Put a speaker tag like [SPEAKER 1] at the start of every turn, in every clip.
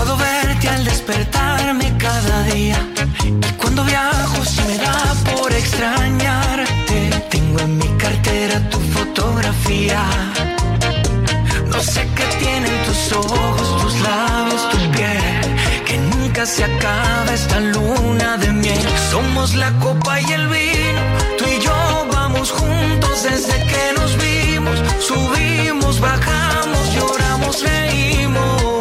[SPEAKER 1] puedo verte al despertarme cada día. Y cuando viajo si me da por extrañarte, tengo en mi cartera tu fotografía. No sé qué tienen tus ojos, tus labios, tu piel, que nunca se acaba esta luna de miel. Somos la copa y el vino, tú y yo vamos juntos desde que nos vimos. Subimos, bajamos, lloramos, reímos.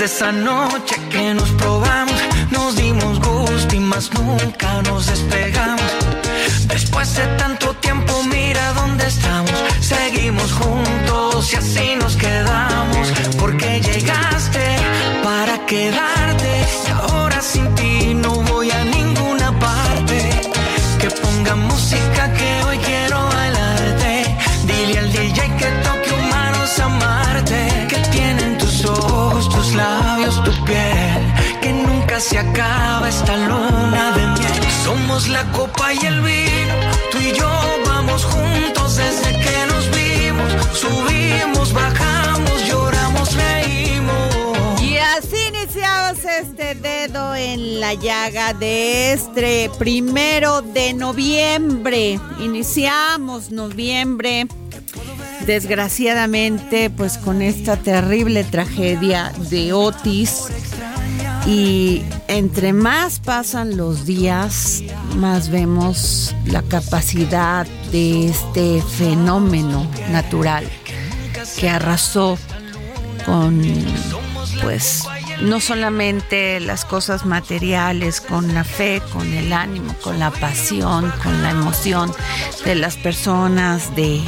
[SPEAKER 1] Desde esa noche que nos probamos, nos dimos gusto y más nunca nos despegamos. Después de tanto se acaba esta luna de miel. Somos la copa y el vino. Tú y yo vamos juntos desde que nos vimos. Subimos, bajamos, lloramos, reímos.
[SPEAKER 2] Y así iniciamos este dedo en la llaga de este primero de noviembre. Iniciamos noviembre, desgraciadamente, pues con esta terrible tragedia de Otis. Y entre más pasan los días, más vemos la capacidad de este fenómeno natural que arrasó con, pues, no solamente las cosas materiales, con la fe, con el ánimo, con la pasión, con la emoción de las personas de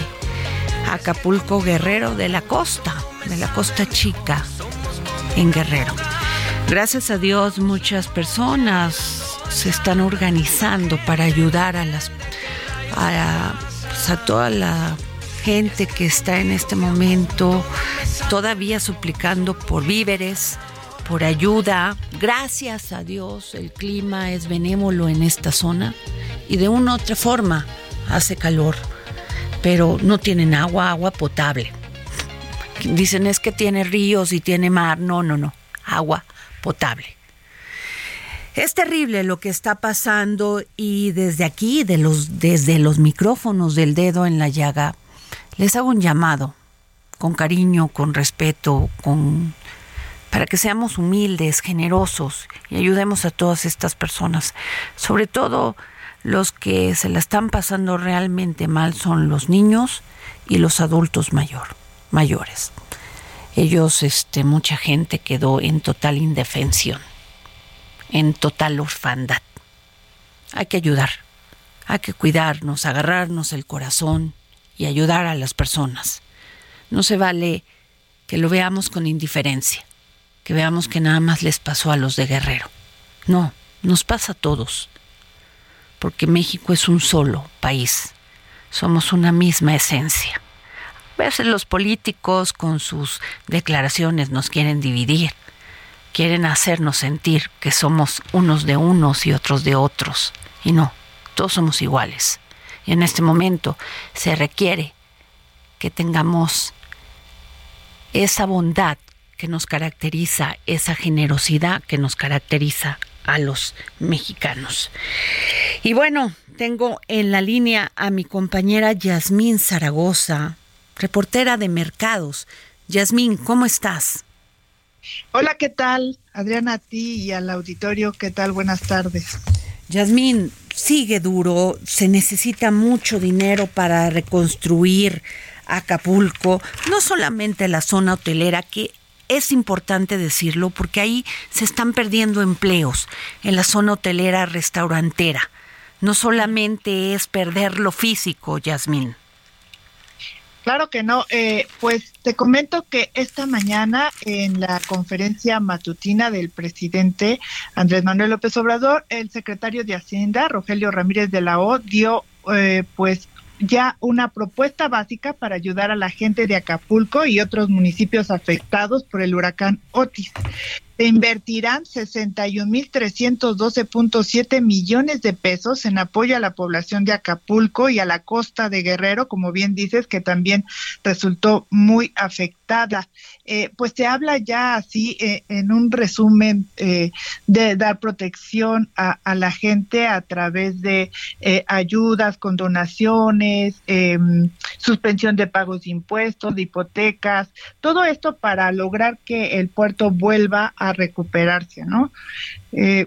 [SPEAKER 2] Acapulco Guerrero, de la costa, de la costa chica en Guerrero. Gracias a Dios muchas personas se están organizando para ayudar a las a, pues, a toda la gente que está en este momento todavía suplicando por víveres, por ayuda. Gracias a Dios el clima es benévolo en esta zona y de una u otra forma hace calor, pero no tienen agua, agua potable. Dicen es que tiene ríos y tiene mar. No, no, no. Agua potable. Es terrible lo que está pasando y desde aquí, de los, desde los micrófonos del dedo en la llaga, les hago un llamado con cariño, con respeto, con para que seamos humildes, generosos y ayudemos a todas estas personas. Sobre todo los que se la están pasando realmente mal son los niños y los adultos mayor, mayores. Ellos, este, mucha gente quedó en total indefensión, en total orfandad. Hay que ayudar, hay que cuidarnos, agarrarnos el corazón y ayudar a las personas. No se vale que lo veamos con indiferencia, que veamos que nada más les pasó a los de Guerrero. No, nos pasa a todos, porque México es un solo país, somos una misma esencia. Veces los políticos con sus declaraciones nos quieren dividir, quieren hacernos sentir que somos unos de unos y otros de otros. Y no, todos somos iguales. Y en este momento se requiere que tengamos esa bondad que nos caracteriza, esa generosidad que nos caracteriza a los mexicanos. Y bueno, tengo en la línea a mi compañera Yasmín Zaragoza, reportera de mercados. Yasmín, ¿cómo estás?
[SPEAKER 3] Hola, ¿qué tal? Adriana, a ti y al auditorio, ¿qué tal? Buenas tardes.
[SPEAKER 2] Yasmín, sigue duro, se necesita mucho dinero para reconstruir Acapulco, no solamente la zona hotelera, que es importante decirlo porque ahí se están perdiendo empleos en la zona hotelera restaurantera. No solamente es perder lo físico, Yasmín.
[SPEAKER 3] Claro que no. Eh, pues te comento que esta mañana en la conferencia matutina del presidente Andrés Manuel López Obrador, el secretario de Hacienda, Rogelio Ramírez de la O, dio eh, pues ya una propuesta básica para ayudar a la gente de Acapulco y otros municipios afectados por el huracán Otis se invertirán 61.312.7 millones de pesos en apoyo a la población de Acapulco y a la costa de Guerrero, como bien dices, que también resultó muy afectada. Eh, pues se habla ya así eh, en un resumen eh, de dar protección a, la gente a través de ayudas con donaciones, em, suspensión de pagos de impuestos, de hipotecas, todo esto para lograr que el puerto vuelva a recuperarse, ¿no? Eh,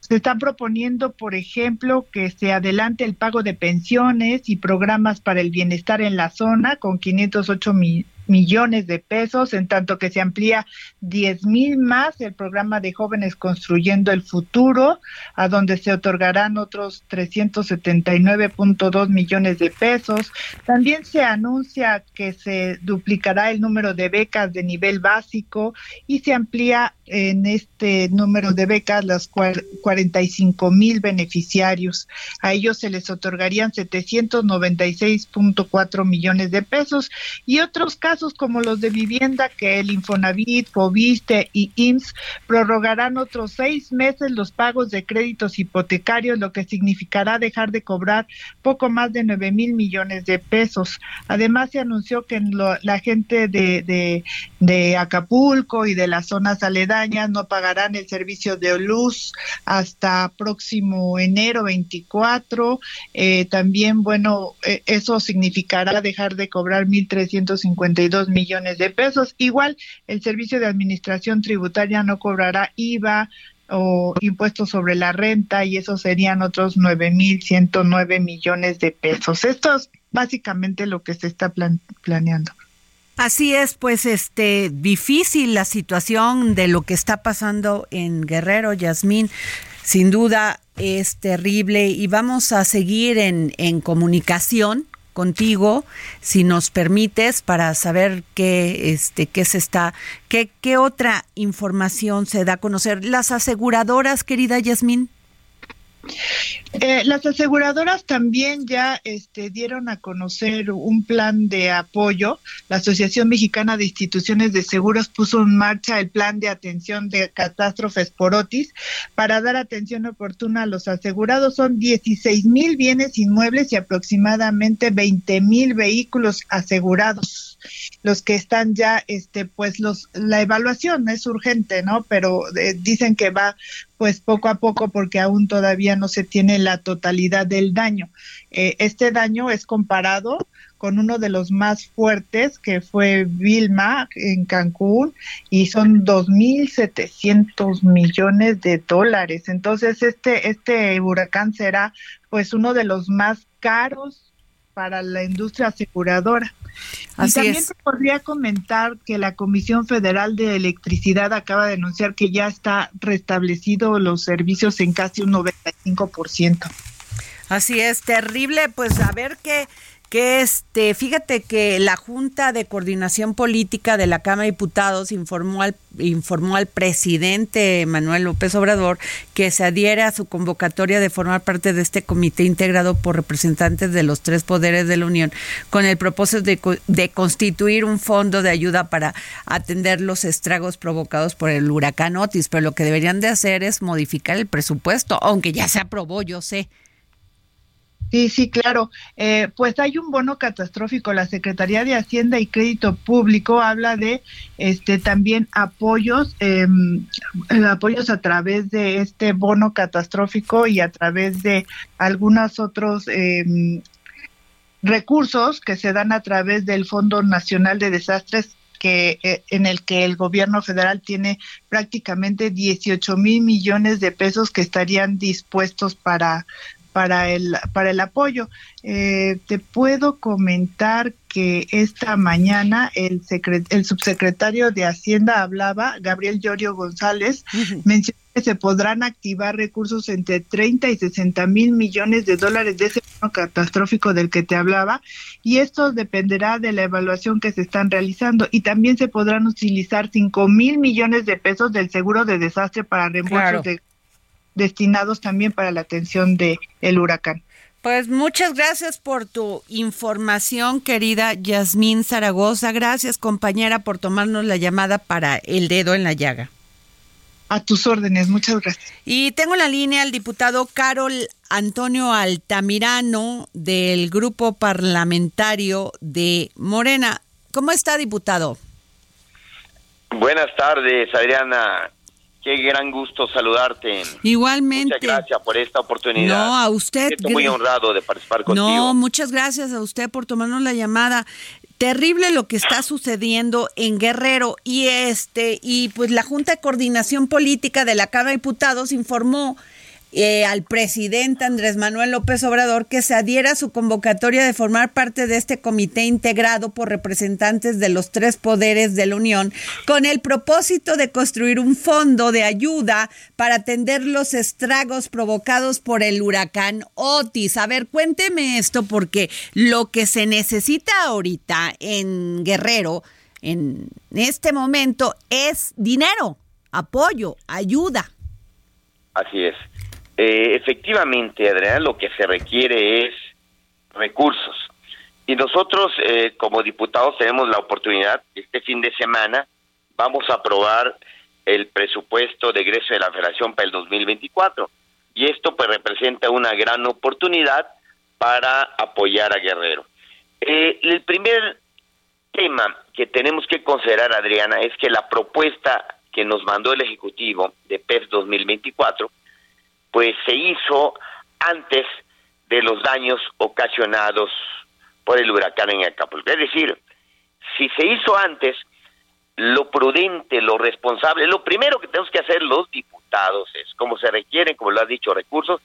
[SPEAKER 3] se están proponiendo, por ejemplo, que se adelante el pago de pensiones y programas para el bienestar en la zona con 508 mil millones de pesos, en tanto que se amplía 10 mil más el programa de jóvenes construyendo el futuro, a donde se otorgarán otros 379.2 millones de pesos. También se anuncia que se duplicará el número de becas de nivel básico y se amplía en este número de becas los 45 mil beneficiarios. A ellos se les otorgarían 796.4 millones de pesos y otros casos casos como los de vivienda que el Infonavit, Fobiste y IMSS prorrogarán otros seis meses los pagos de créditos hipotecarios, lo que significará dejar de cobrar poco más de nueve mil millones de pesos. Además, se anunció que la gente de, de, Acapulco y de las zonas aledañas no pagarán el servicio de luz hasta próximo enero 24. Eh, también, bueno, eh, eso significará dejar de cobrar 1.350 millones de pesos. Igual, el Servicio de Administración Tributaria no cobrará IVA o impuestos sobre la renta y eso serían otros 9.109 millones de pesos. Esto es básicamente lo que se está planeando.
[SPEAKER 2] Así es, pues este difícil la situación de lo que está pasando en Guerrero, Yasmín. Sin duda es terrible y vamos a seguir en, en comunicación contigo, si nos permites, para saber qué, este, qué se está, qué, qué otra información se da a conocer. Las aseguradoras, querida Yasmín.
[SPEAKER 3] Eh, las aseguradoras también ya este, dieron a conocer un plan de apoyo. La Asociación Mexicana de Instituciones de Seguros puso en marcha el plan de atención de catástrofes por Otis para dar atención oportuna a los asegurados. Son 16 mil bienes inmuebles y aproximadamente 20 mil vehículos asegurados los que están ya, este, pues los, la evaluación es urgente, ¿no? Pero eh, dicen que va, pues poco a poco, porque aún todavía no se tiene la totalidad del daño. Eh, este daño es comparado con uno de los más fuertes que fue Vilma en Cancún y son 2.700 millones de dólares. Entonces este este huracán será pues uno de los más caros para la industria aseguradora. y también podría comentar que la Comisión Federal de Electricidad acaba de anunciar que ya está restablecido los servicios en casi un 95%.
[SPEAKER 2] Así es, terrible, pues a ver qué que este, fíjate que la Junta de Coordinación Política de la Cámara de Diputados informó al, informó al presidente Manuel López Obrador que se adhiere a su convocatoria de formar parte de este comité integrado por representantes de los tres poderes de la Unión con el propósito de, de constituir un fondo de ayuda para atender los estragos provocados por el huracán Otis, pero lo que deberían de hacer es modificar el presupuesto, aunque ya se aprobó, yo sé.
[SPEAKER 3] Sí, sí, claro. Eh, pues hay un bono catastrófico. La Secretaría de Hacienda y Crédito Público habla de este también apoyos, em, apoyos a través de este bono catastrófico y a través de algunos otros em, recursos que se dan a través del Fondo Nacional de Desastres que eh, en el que el gobierno federal tiene prácticamente 18 mil millones de pesos que estarían dispuestos para para el, para el apoyo. Eh, te puedo comentar que esta mañana el, el subsecretario de Hacienda hablaba, Gabriel Llorio González, mencionó que se podrán activar recursos entre 30 y 60 mil millones de dólares de ese bono catastrófico del que te hablaba, y esto dependerá de la evaluación que se están realizando. Y también se podrán utilizar 5 mil millones de pesos del seguro de desastre para reembolsos de destinados también para la atención del el huracán.
[SPEAKER 2] Pues muchas gracias por tu información, querida Yasmín Zaragoza. Gracias, compañera, por tomarnos la llamada para el dedo en la llaga.
[SPEAKER 3] A tus órdenes, muchas gracias.
[SPEAKER 2] Y tengo en la línea al diputado Carol Antonio Altamirano del grupo parlamentario de Morena. ¿Cómo está, diputado?
[SPEAKER 4] Buenas tardes, Adriana. Qué gran gusto saludarte.
[SPEAKER 2] Igualmente.
[SPEAKER 4] Muchas gracias por esta oportunidad.
[SPEAKER 2] No, a usted.
[SPEAKER 4] Estoy muy honrado de participar contigo.
[SPEAKER 2] No, muchas gracias a usted por tomarnos la llamada. Terrible lo que está sucediendo en Guerrero y este y pues la Junta de Coordinación Política de la Cámara de Diputados informó eh, al presidente Andrés Manuel López Obrador que se adhiera a su convocatoria de formar parte de este comité integrado por representantes de los tres poderes de la Unión con el propósito de construir un fondo de ayuda para atender los estragos provocados por el huracán Otis. A ver, cuénteme esto porque lo que se necesita ahorita en Guerrero, en este momento, es dinero, apoyo, ayuda.
[SPEAKER 4] Así es. Eh, efectivamente, Adrián, lo que se requiere es recursos. Y nosotros, eh, como diputados, tenemos la oportunidad, este fin de semana, vamos a aprobar el presupuesto de egreso de la Federación para el 2024. Y esto pues representa una gran oportunidad para apoyar a Guerrero. Eh, el primer tema que tenemos que considerar, Adriana, es que la propuesta que nos mandó el Ejecutivo de PEF 2024 pues se hizo antes de los daños ocasionados por el huracán en Acapulco. Es decir, si se hizo antes, lo prudente, lo responsable, lo primero que tenemos que hacer los diputados es, como se requieren, como lo has dicho, recursos,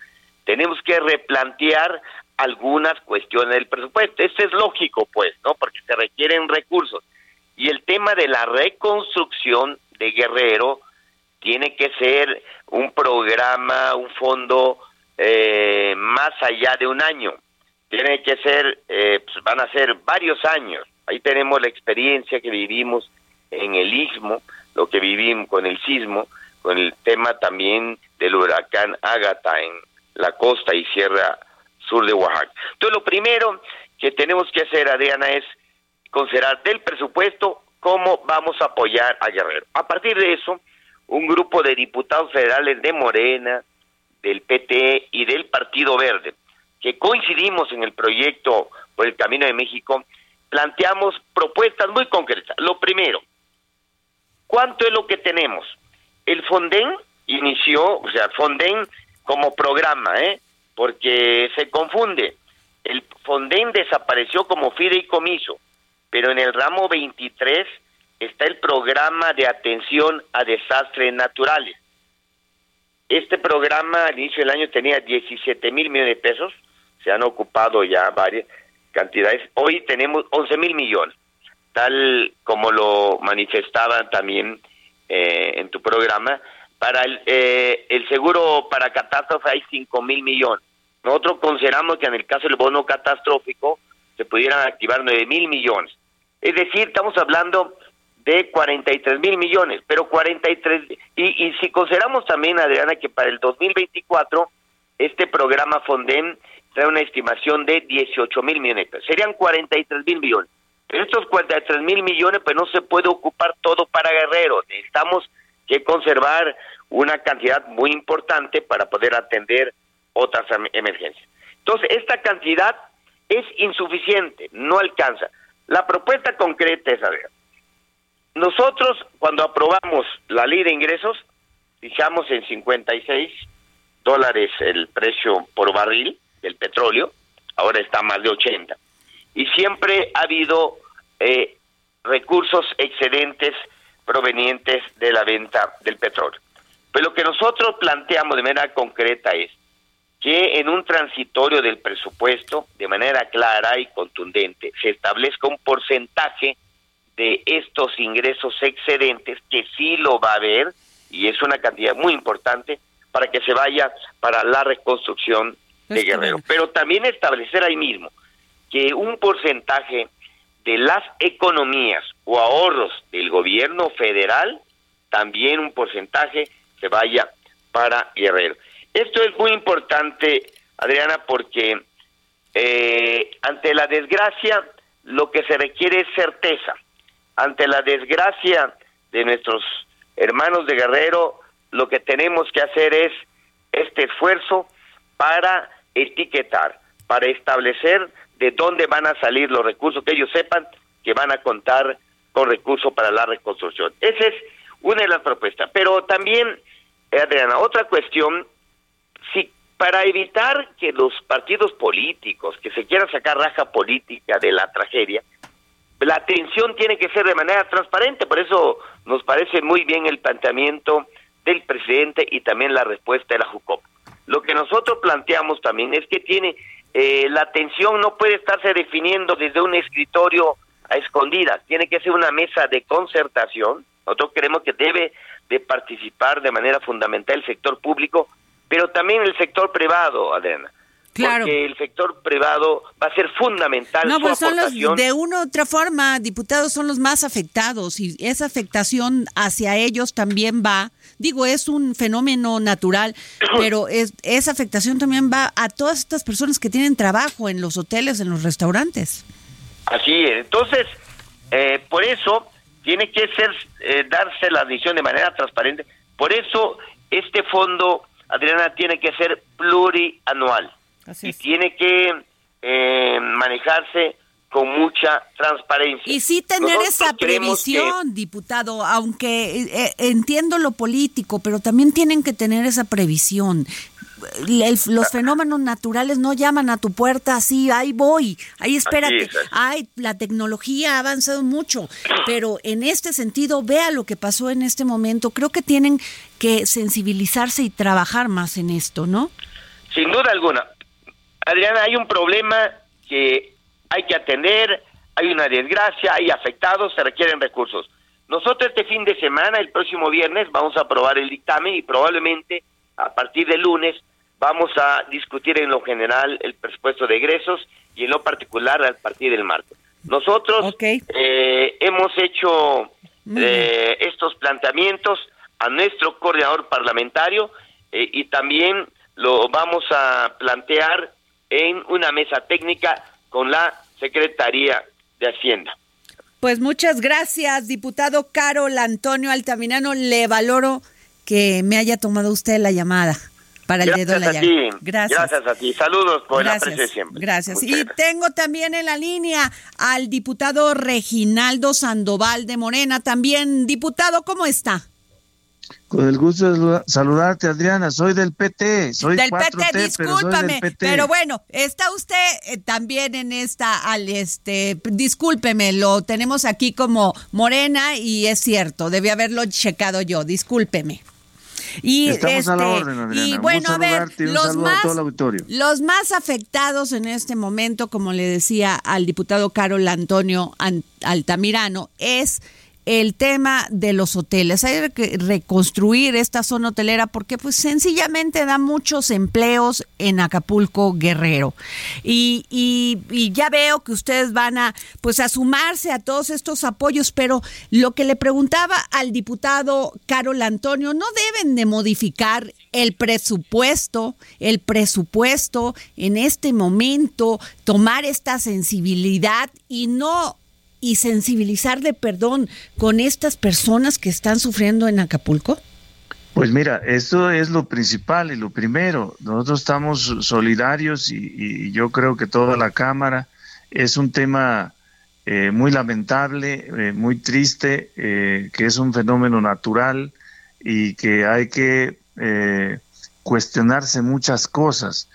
[SPEAKER 4] tenemos que replantear algunas cuestiones del presupuesto. Esto es lógico, pues, ¿no? Porque se requieren recursos. Y el tema de la reconstrucción de Guerrero tiene que ser un programa, un fondo eh, más allá de un año. Tiene que ser, eh, pues van a ser varios años. Ahí tenemos la experiencia que vivimos en el istmo, lo que vivimos con el sismo, con el tema también del huracán Ágata en la costa y sierra sur de Oaxaca. Entonces, lo primero que tenemos que hacer, Adriana, es considerar del presupuesto cómo vamos a apoyar a Guerrero. A partir de eso, un grupo de diputados federales de Morena, del PT y del Partido Verde, que coincidimos en el proyecto por el Camino de México, planteamos propuestas muy concretas. Lo primero, ¿cuánto es lo que tenemos? El Fonden inició, o sea, Fonden como programa, ¿eh? porque se confunde. El Fonden desapareció como fideicomiso, pero en el ramo 23 está el programa de atención a desastres naturales. Este programa al inicio del año tenía 17 mil millones de pesos, se han ocupado ya varios, cantidades. Hoy tenemos 11 mil millones, tal como lo manifestaban también eh, en tu programa. Para el, eh, el seguro para catástrofe hay 5 mil millones. Nosotros consideramos que en el caso del bono catastrófico se pudieran activar 9 mil millones. Es decir, estamos hablando de 43 mil millones, pero 43, y, y si consideramos también, Adriana, que para el 2024 este programa Fonden trae una estimación de 18 mil millones, serían 43 mil millones. Pero estos 43 mil millones, pues no se puede ocupar todo para Guerrero, necesitamos que conservar una cantidad muy importante para poder atender otras emergencias. Entonces, esta cantidad es insuficiente, no alcanza. La propuesta concreta es, a ver, nosotros, cuando aprobamos la ley de ingresos, fijamos en 56 dólares el precio por barril del petróleo, ahora está más de 80. Y siempre ha habido eh, recursos excedentes provenientes de la venta del petróleo. Pero lo que nosotros planteamos de manera concreta es que en un transitorio del presupuesto, de manera clara y contundente, se establezca un porcentaje de estos ingresos excedentes, que sí lo va a haber, y es una cantidad muy importante, para que se vaya para la reconstrucción de Guerrero. Pero también establecer ahí mismo que un porcentaje de las economías o ahorros del gobierno federal, también un porcentaje se vaya para Guerrero. Esto es muy importante, Adriana, porque eh, ante la desgracia lo que se requiere es certeza ante la desgracia de nuestros hermanos de Guerrero, lo que tenemos que hacer es este esfuerzo para etiquetar, para establecer de dónde van a salir los recursos, que ellos sepan que van a contar con recursos para la reconstrucción. Esa es una de las propuestas. Pero también, Adriana, otra cuestión, si para evitar que los partidos políticos, que se quieran sacar raja política de la tragedia, la atención tiene que ser de manera transparente, por eso nos parece muy bien el planteamiento del presidente y también la respuesta de la JUCOP. Lo que nosotros planteamos también es que tiene eh, la atención no puede estarse definiendo desde un escritorio a escondidas, tiene que ser una mesa de concertación. Nosotros creemos que debe de participar de manera fundamental el sector público, pero también el sector privado, Adriana. Claro. Porque el sector privado va a ser fundamental.
[SPEAKER 2] No, pues son los, de una u otra forma, diputados son los más afectados y esa afectación hacia ellos también va, digo, es un fenómeno natural, pero es, esa afectación también va a todas estas personas que tienen trabajo en los hoteles, en los restaurantes.
[SPEAKER 4] Así es, entonces, eh, por eso tiene que ser, eh, darse la decisión de manera transparente. Por eso este fondo, Adriana, tiene que ser plurianual y tiene que eh, manejarse con mucha transparencia.
[SPEAKER 2] Y sí tener esa previsión, diputado, aunque eh, eh, entiendo lo político, pero también tienen que tener esa previsión. los fenómenos naturales no llaman a tu puerta así, ahí voy, ahí espérate. Ay, la tecnología ha avanzado mucho, pero en este sentido, vea lo que pasó en este momento. Creo que tienen que sensibilizarse y trabajar más en esto, ¿no?
[SPEAKER 4] Sin duda alguna. Adriana, hay un problema que hay que atender, hay una desgracia, hay afectados, se requieren recursos. Nosotros este fin de semana, el próximo viernes, vamos a aprobar el dictamen y probablemente a partir del lunes vamos a discutir en lo general el presupuesto de egresos y en lo particular a partir del martes. Nosotros eh, hemos hecho eh, estos planteamientos a nuestro coordinador parlamentario eh, y también lo vamos a plantear en una mesa técnica con la Secretaría de Hacienda.
[SPEAKER 2] Pues muchas gracias, diputado Carol Antonio Altamirano. Le valoro que me haya tomado usted la llamada para el dedo de la llaga.
[SPEAKER 4] Gracias. Gracias a ti. Saludos por la presencia siempre.
[SPEAKER 2] Gracias. y tengo también en la línea al diputado Reginaldo Sandoval de Morena. También, diputado, ¿cómo está?
[SPEAKER 5] Con el gusto de saludarte, Adriana. Soy del PT. Soy
[SPEAKER 2] del PT, discúlpame. Pero, bueno, está usted eh, también en esta, al este, discúlpeme, lo tenemos aquí como Morena y es cierto, debí haberlo checado yo, discúlpeme. Y,
[SPEAKER 5] Estamos a la
[SPEAKER 2] este,
[SPEAKER 5] orden, Adriana.
[SPEAKER 2] Y bueno, a ver, los más, los más afectados en este momento, como le decía al diputado Carol Antonio An- Altamirano, es el tema de los hoteles. Hay que reconstruir esta zona hotelera porque pues sencillamente da muchos empleos en Acapulco Guerrero. Y, y- ya veo que ustedes van a pues a sumarse a todos estos apoyos, pero lo que le preguntaba al diputado Carol Antonio, no deben de modificar el presupuesto, el presupuesto en este momento, tomar esta sensibilidad y no y sensibilizar de perdón con estas personas que están sufriendo en Acapulco?
[SPEAKER 5] Pues mira, esto es lo principal y lo primero. Nosotros estamos solidarios y, yo creo que toda la Cámara es un tema eh, muy lamentable, eh, muy triste, eh, que es un fenómeno natural y que hay que eh, cuestionarse muchas cosas.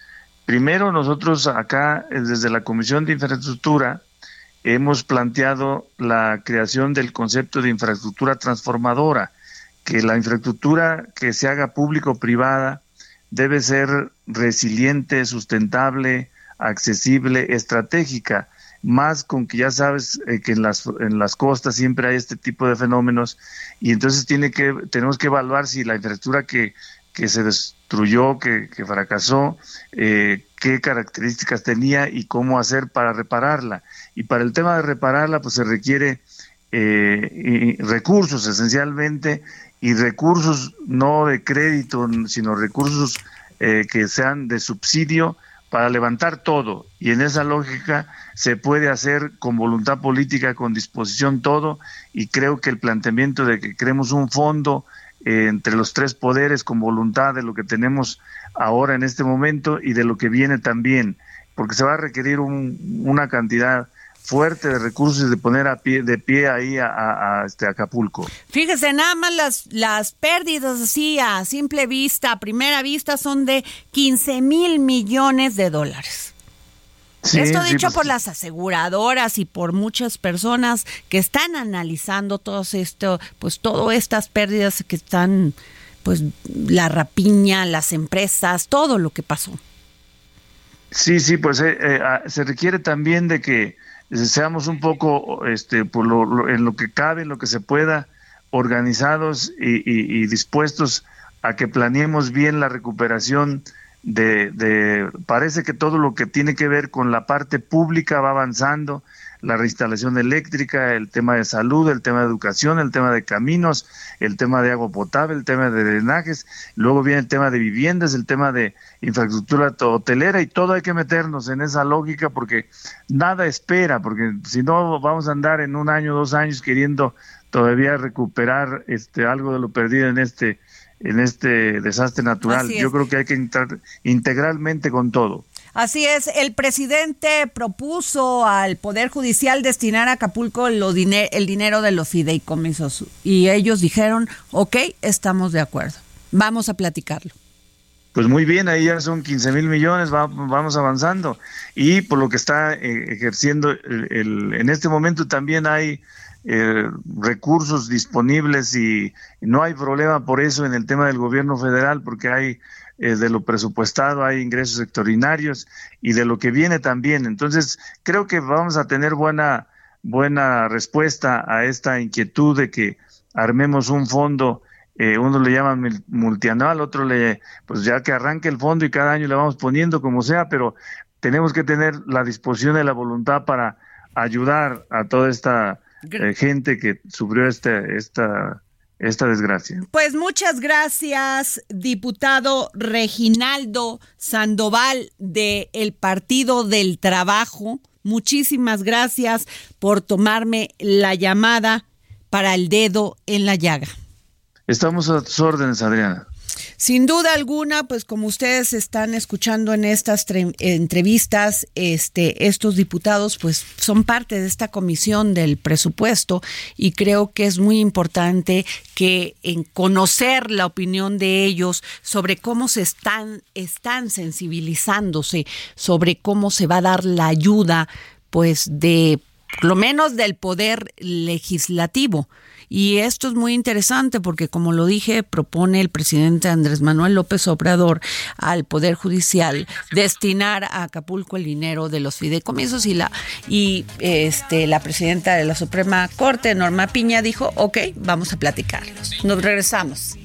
[SPEAKER 5] Primero, nosotros acá, desde la Comisión de Infraestructura, hemos planteado la creación del concepto de infraestructura transformadora, que la infraestructura que se haga público-privada debe ser resiliente, sustentable, accesible, estratégica, más con que ya sabes eh, que en las, en las costas siempre hay este tipo de fenómenos y entonces tiene que, tenemos que evaluar si la infraestructura que, que se destruyó, que, fracasó, eh, qué características tenía y cómo hacer para repararla. Y para el tema de repararla, pues se requiere eh, recursos esencialmente y recursos no de crédito, sino recursos eh, que sean de subsidio para levantar todo. Y en esa lógica se puede hacer con voluntad política, con disposición todo, y creo que el planteamiento de que creemos un fondo entre los tres poderes con voluntad de lo que tenemos ahora en este momento y de lo que viene también, porque se va a requerir un- una cantidad fuerte de recursos de poner a pie, de pie ahí a, a- a, este Acapulco.
[SPEAKER 2] Fíjese, nada más las, las pérdidas así a simple vista, a primera vista, son de 15 mil millones de dólares.
[SPEAKER 5] Sí,
[SPEAKER 2] Esto
[SPEAKER 5] sí,
[SPEAKER 2] dicho
[SPEAKER 5] pues,
[SPEAKER 2] por las aseguradoras y por muchas personas que están analizando todo esto, pues todas estas pérdidas que están, pues la rapiña, las empresas, todo lo que pasó.
[SPEAKER 5] Sí, sí, pues eh, eh, ah, se requiere también de que seamos un poco, este, por lo, lo- en lo que cabe, en lo que se pueda, organizados y, y- y dispuestos a que planeemos bien la recuperación de, de, parece que todo lo que tiene que ver con la parte pública va avanzando, la reinstalación eléctrica, el tema de salud, el tema de educación, el tema de caminos, el tema de agua potable, el tema de drenajes, luego viene el tema de viviendas, el tema de infraestructura hotelera y todo hay que meternos en esa lógica porque nada espera, porque si no vamos a andar en un año, dos años queriendo todavía recuperar este algo de lo perdido en este en este desastre natural. Yo creo que hay que entrar integralmente con todo.
[SPEAKER 2] Así es, el presidente propuso al Poder Judicial destinar a Acapulco lo dine- el dinero de los fideicomisos y ellos dijeron, ok, estamos de acuerdo, vamos a platicarlo.
[SPEAKER 5] Pues muy bien, ahí ya son 15 mil millones, va- vamos avanzando. Y por lo que está eh, ejerciendo, el, el- en este momento también hay eh, recursos disponibles y no hay problema por eso en el tema del gobierno federal, porque hay eh, de lo presupuestado, hay ingresos sectorinarios y de lo que viene también. Entonces, creo que vamos a tener buena, buena respuesta a esta inquietud de que armemos un fondo eh, uno le llama mil- multianual, otro le, pues ya que arranque el fondo y cada año le vamos poniendo como sea, pero tenemos que tener la disposición y la voluntad para ayudar a toda esta eh, gente que sufrió este, esta, esta desgracia.
[SPEAKER 2] Pues muchas gracias, diputado Reginaldo Sandoval de el Partido del Trabajo. Muchísimas gracias por tomarme la llamada para el dedo en la llaga.
[SPEAKER 5] Estamos a tus órdenes, Adriana.
[SPEAKER 2] Sin duda alguna, pues como ustedes están escuchando en estas tre- entrevistas, este, estos diputados pues son parte de esta comisión del presupuesto y creo que es muy importante que en conocer la opinión de ellos sobre cómo se están, están sensibilizándose, sobre cómo se va a dar la ayuda pues de lo menos del poder legislativo. Y esto es muy interesante porque, como lo dije, propone el presidente Andrés Manuel López Obrador al Poder Judicial destinar a Acapulco el dinero de los fideicomisos y la y este la presidenta de la Suprema Corte, Norma Piña, dijo, ok, vamos a platicarlos. Nos regresamos.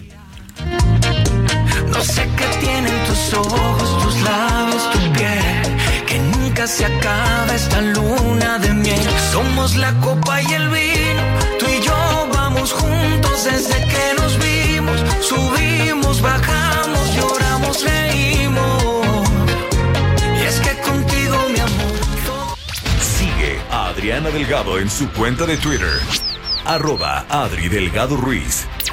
[SPEAKER 1] No sé qué tienen tus ojos, tus labios, tu piel, se acaba esta luna de miel. Somos la copa y el vino, tú y yo vamos juntos desde que nos vimos. Subimos, bajamos, lloramos, reímos. Y es que contigo, mi amor.
[SPEAKER 6] Sigue a Adriana Delgado en su cuenta de Twitter. Arroba Adri Delgado Ruiz.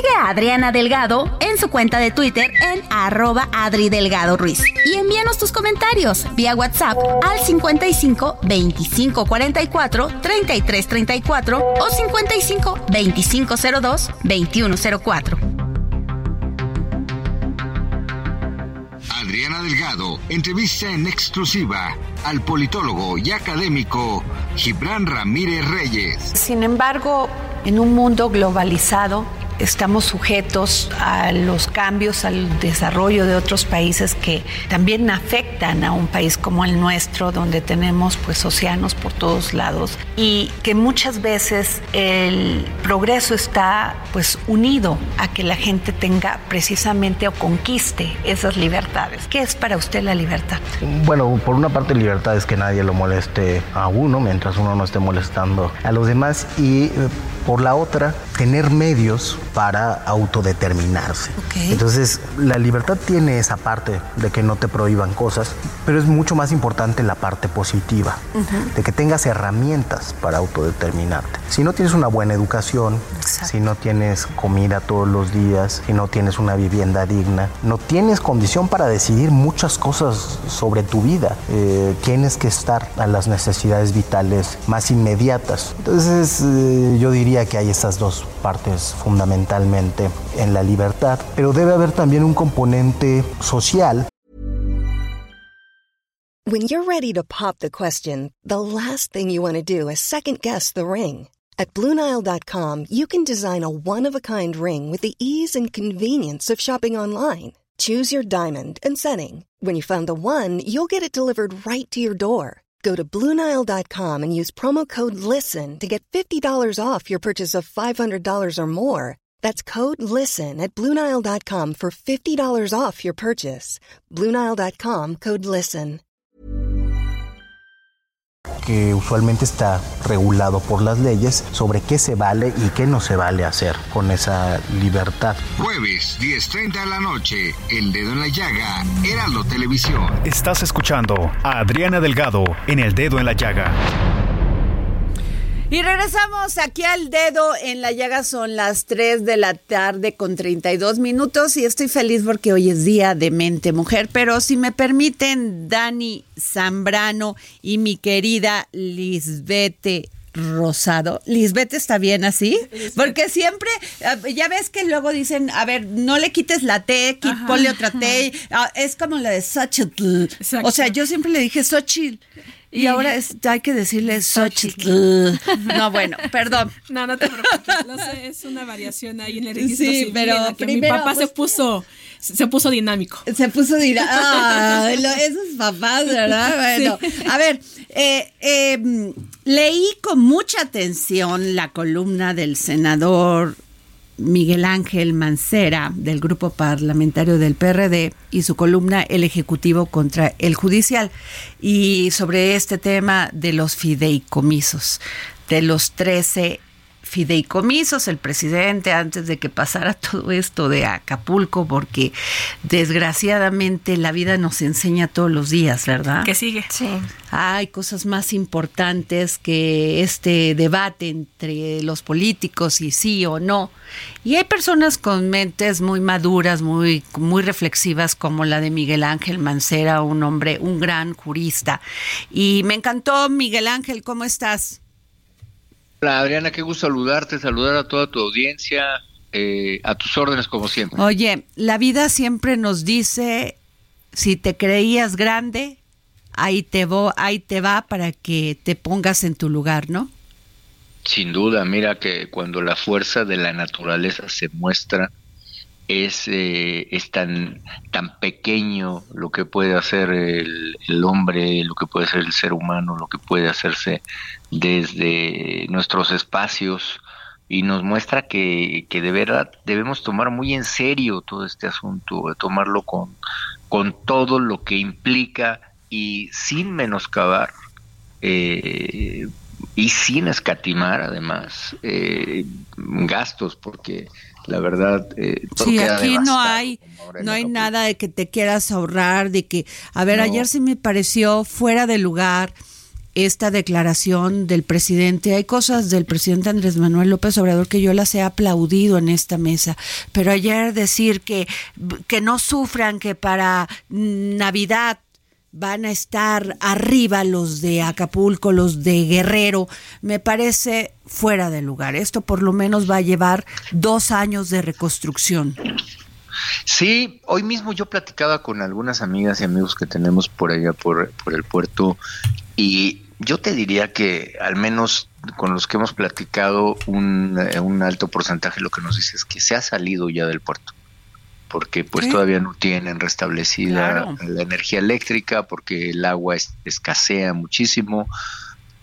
[SPEAKER 7] Sigue a Adriana Delgado en su cuenta de Twitter en arroba Adri Delgado Ruiz. Y envíanos tus comentarios vía WhatsApp al 55 25 44 33 34 o 55 25 02 21 04.
[SPEAKER 8] Adriana Delgado entrevista en exclusiva al politólogo y académico Gibran Ramírez Reyes.
[SPEAKER 2] Sin embargo, en un mundo globalizado, estamos sujetos a los cambios, al desarrollo de otros países que también afectan a un país como el nuestro, donde tenemos pues océanos por todos lados y que muchas veces el progreso está pues unido a que la gente tenga precisamente o conquiste esas libertades. ¿Qué es para usted la libertad?
[SPEAKER 9] Bueno, por una parte libertad es que nadie lo moleste a uno mientras uno no esté molestando a los demás y eh, por la otra, tener medios para autodeterminarse. Entonces, la libertad tiene esa parte de que no te prohíban cosas, pero es mucho más importante la parte positiva, de que tengas herramientas para autodeterminarte. Si no tienes una buena educación, si no tienes comida todos los días, si no tienes una vivienda digna, no tienes condición para decidir muchas cosas sobre tu vida. Eh, tienes que estar a las necesidades vitales más inmediatas. Entonces, eh, yo diría que hay estas dos partes fundamentalmente en la libertad, pero debe haber también un componente social.
[SPEAKER 10] When you're ready to pop the question, the last thing you want to do is second guess the ring. At BlueNile.com, you can design a one-of-a-kind ring with the ease and convenience of shopping online. Choose your diamond and setting. When you find the one, you'll get it delivered right to your door. Go to Bluenile.com and use promo code LISTEN to get $50 off your purchase of $500 or more. That's code LISTEN at Bluenile.com for $50 off your purchase. Bluenile.com code LISTEN.
[SPEAKER 9] que usualmente está regulado por las leyes sobre qué se vale y qué no se vale hacer con esa libertad.
[SPEAKER 8] Jueves, 10.30 de la noche, El Dedo en la Llaga, Heraldo Televisión.
[SPEAKER 11] Estás escuchando a Adriana Delgado en El Dedo en la Llaga.
[SPEAKER 2] Y regresamos aquí al dedo en la llaga, son las 3 de la tarde con 32 minutos y estoy feliz porque hoy es día de mente mujer, pero si me permiten, Dani Zambrano y mi querida Lisbete Rosado. Lisbeth está bien así, porque siempre, eh, ya ves que luego dicen, a ver, no le quites la T, ponle otra T, ah, es como la de Xochitl. O sea, yo siempre le dije Xochitl. Y, ahora es, hay que decirle Xochitl. No, bueno, perdón.
[SPEAKER 12] No, no te preocupes. Lo sé, es una variación ahí en el registro
[SPEAKER 2] Sí,
[SPEAKER 12] civil
[SPEAKER 2] pero
[SPEAKER 12] en la que
[SPEAKER 2] primero,
[SPEAKER 12] mi papá se
[SPEAKER 2] pues,
[SPEAKER 12] puso se puso dinámico.
[SPEAKER 2] Se puso dinámico. Ah, esos papás, ¿verdad? Bueno, a ver, eh, eh, leí con mucha atención la columna del senador Miguel Ángel Mancera del grupo parlamentario del PRD y su columna El Ejecutivo contra el Judicial y sobre este tema de los fideicomisos, de los 13 fideicomisos el presidente antes de que pasara todo esto de Acapulco, porque desgraciadamente la vida nos enseña todos los días, ¿verdad?
[SPEAKER 12] Que sigue.
[SPEAKER 2] Sí. Hay cosas más importantes que este debate entre los políticos y sí o no. Y hay personas con mentes muy maduras, muy, muy reflexivas, como la de Miguel Ángel Mancera, un hombre, un gran jurista. Y me encantó, Miguel Ángel, ¿cómo estás?
[SPEAKER 13] Hola Adriana, qué gusto saludarte, saludar a toda tu audiencia, eh, a tus órdenes como siempre.
[SPEAKER 2] Oye, la vida siempre nos dice, si te creías grande, ahí te, vo, ahí te va para que te pongas en tu lugar, ¿no?
[SPEAKER 13] Sin duda, mira que cuando la fuerza de la naturaleza se muestra, es, eh, es tan, tan pequeño lo que puede hacer el, el, hombre, lo que puede hacer el ser humano, lo que puede hacerse desde nuestros espacios y nos muestra que, que de verdad debemos tomar muy en serio todo este asunto, tomarlo con, con todo lo que implica y sin menoscabar eh, y sin escatimar además eh, gastos porque la verdad eh,
[SPEAKER 2] sí aquí no hay no hay nada de que te quieras ahorrar de que a ver no. ayer sí me pareció fuera de lugar esta declaración del presidente. Hay cosas del presidente Andrés Manuel López Obrador que yo las he aplaudido en esta mesa, pero ayer decir que, que no sufran, que para Navidad van a estar arriba los de Acapulco, los de Guerrero, me parece fuera de lugar. Esto por lo menos va a llevar dos años de reconstrucción.
[SPEAKER 13] Sí, hoy mismo yo platicaba con algunas amigas y amigos que tenemos por allá por, por el puerto y yo te diría que al menos con los que hemos platicado un, un, alto porcentaje lo que nos dice es que se ha salido ya del puerto porque pues todavía no tienen restablecida claro. la energía eléctrica porque el agua es, escasea muchísimo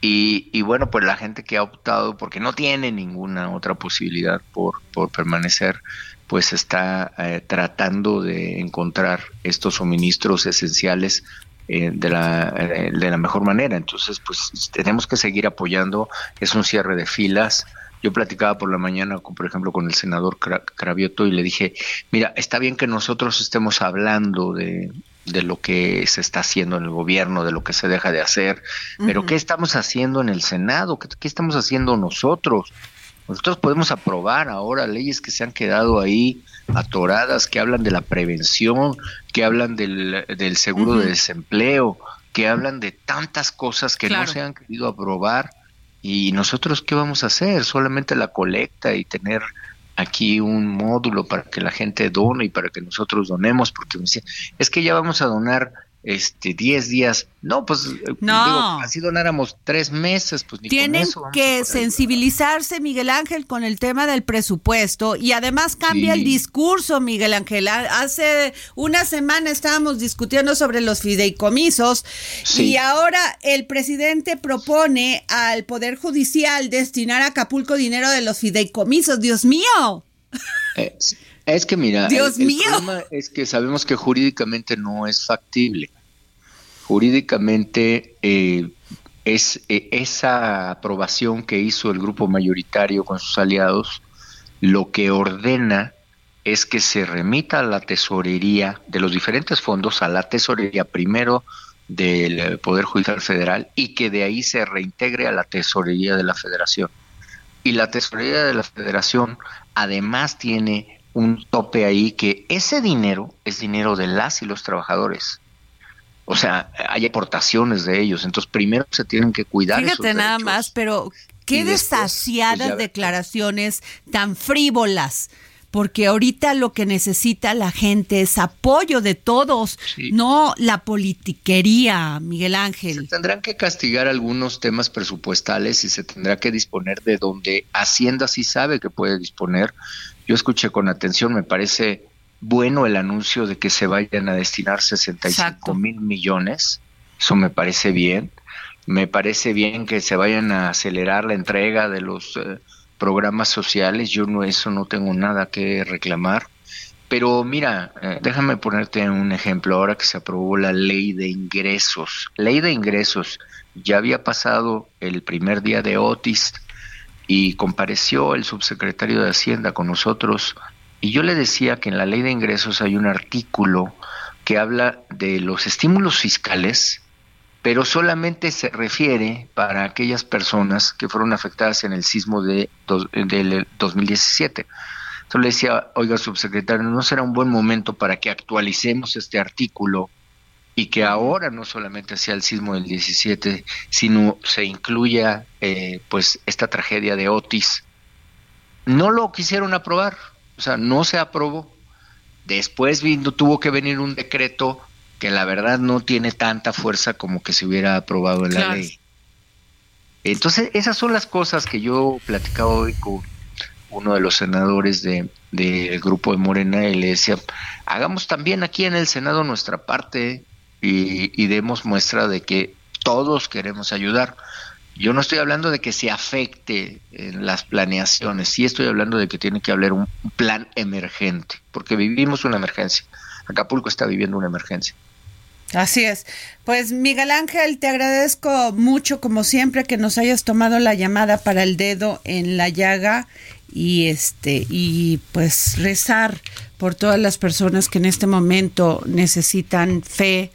[SPEAKER 13] y, y, bueno pues la gente que ha optado porque no tiene ninguna otra posibilidad por, por permanecer pues está eh, tratando de encontrar estos suministros esenciales eh, de, la, eh, de la mejor manera. Entonces, pues tenemos que seguir apoyando. Es un cierre de filas. Yo platicaba por la mañana, con, por ejemplo, con el senador Cravioto y le dije, mira, está bien que nosotros estemos hablando de, de lo que se está haciendo en el gobierno, de lo que se deja de hacer, uh -huh. pero ¿qué estamos haciendo en el Senado? ¿Qué, ¿Qué, estamos haciendo nosotros? Nosotros podemos aprobar ahora leyes que se han quedado ahí atoradas, que hablan de la prevención, que hablan del, del seguro uh -huh. de desempleo, que hablan de tantas cosas que claro. no se han querido aprobar. ¿Y nosotros qué vamos a hacer? Solamente la colecta y tener aquí un módulo para que la gente done y para que nosotros donemos, porque me decía, es que ya vamos a donar este 10 días. No, pues
[SPEAKER 2] no.
[SPEAKER 13] Digo, así donáramos tres meses, pues ni
[SPEAKER 2] Tienen
[SPEAKER 13] con eso
[SPEAKER 2] que sensibilizarse, Miguel Ángel, con el tema del presupuesto y además cambia sí. el discurso, Miguel Ángel. Hace una semana estábamos discutiendo sobre los fideicomisos sí. y ahora el presidente propone al Poder Judicial destinar a Acapulco dinero de los fideicomisos. Dios mío.
[SPEAKER 13] Eh, es que mira,
[SPEAKER 2] Dios
[SPEAKER 13] el, el
[SPEAKER 2] mío.
[SPEAKER 13] problema es que sabemos que jurídicamente no es factible jurídicamente eh, es eh, esa aprobación que hizo el grupo mayoritario con sus aliados lo que ordena es que se remita a la tesorería de los diferentes fondos a la tesorería primero del Poder Judicial Federal y que de ahí se reintegre a la tesorería de la Federación. Y la tesorería de la Federación además tiene un tope ahí que ese dinero es dinero de las y los trabajadores o sea, hay aportaciones de ellos, entonces primero se tienen que cuidar.
[SPEAKER 2] Fíjate nada más, pero qué desasiadas pues declaraciones tan frívolas. Porque ahorita lo que necesita la gente es apoyo de todos, sí. no la politiquería, Miguel Ángel.
[SPEAKER 13] Se tendrán que castigar algunos temas presupuestales y se tendrá que disponer de donde Hacienda sí sabe que puede disponer. Yo escuché con atención, me parece bueno el anuncio de que se vayan a destinar 65 Exacto. mil millones. Eso me parece bien. Me parece bien que se vayan a acelerar la entrega de los eh, programas sociales, yo no eso no tengo nada que reclamar. Pero mira, eh, déjame ponerte un ejemplo. Ahora que se aprobó la ley de ingresos, ley de ingresos, ya había pasado el primer día de Otis y compareció el subsecretario de Hacienda con nosotros y yo le decía que en la ley de ingresos hay un artículo que habla de los estímulos fiscales, pero solamente se refiere para aquellas personas que fueron afectadas en el sismo de del 2017. Entonces le decía, oiga, subsecretario, ¿no será un buen momento para que actualicemos este artículo y que ahora no solamente sea el sismo del 17, sino se incluya eh, pues esta tragedia de Otis? No lo quisieron aprobar, o sea, no se aprobó. Después vino, tuvo que venir un decreto que la verdad no tiene tanta fuerza como que se hubiera aprobado en la ley. Entonces, esas son las cosas que yo platicaba hoy con uno de los senadores del grupo de Morena y le decía, hagamos también aquí en el Senado nuestra parte y, y demos muestra de que todos queremos ayudar. Yo no estoy hablando de que se afecte en las planeaciones, sí estoy hablando de que tiene que haber un plan emergente, porque vivimos una emergencia. Acapulco está viviendo una emergencia.
[SPEAKER 2] Así es. Pues Miguel Ángel, te agradezco mucho como siempre que nos hayas tomado la llamada para el dedo en la llaga y este y pues rezar por todas las personas que en este momento necesitan fe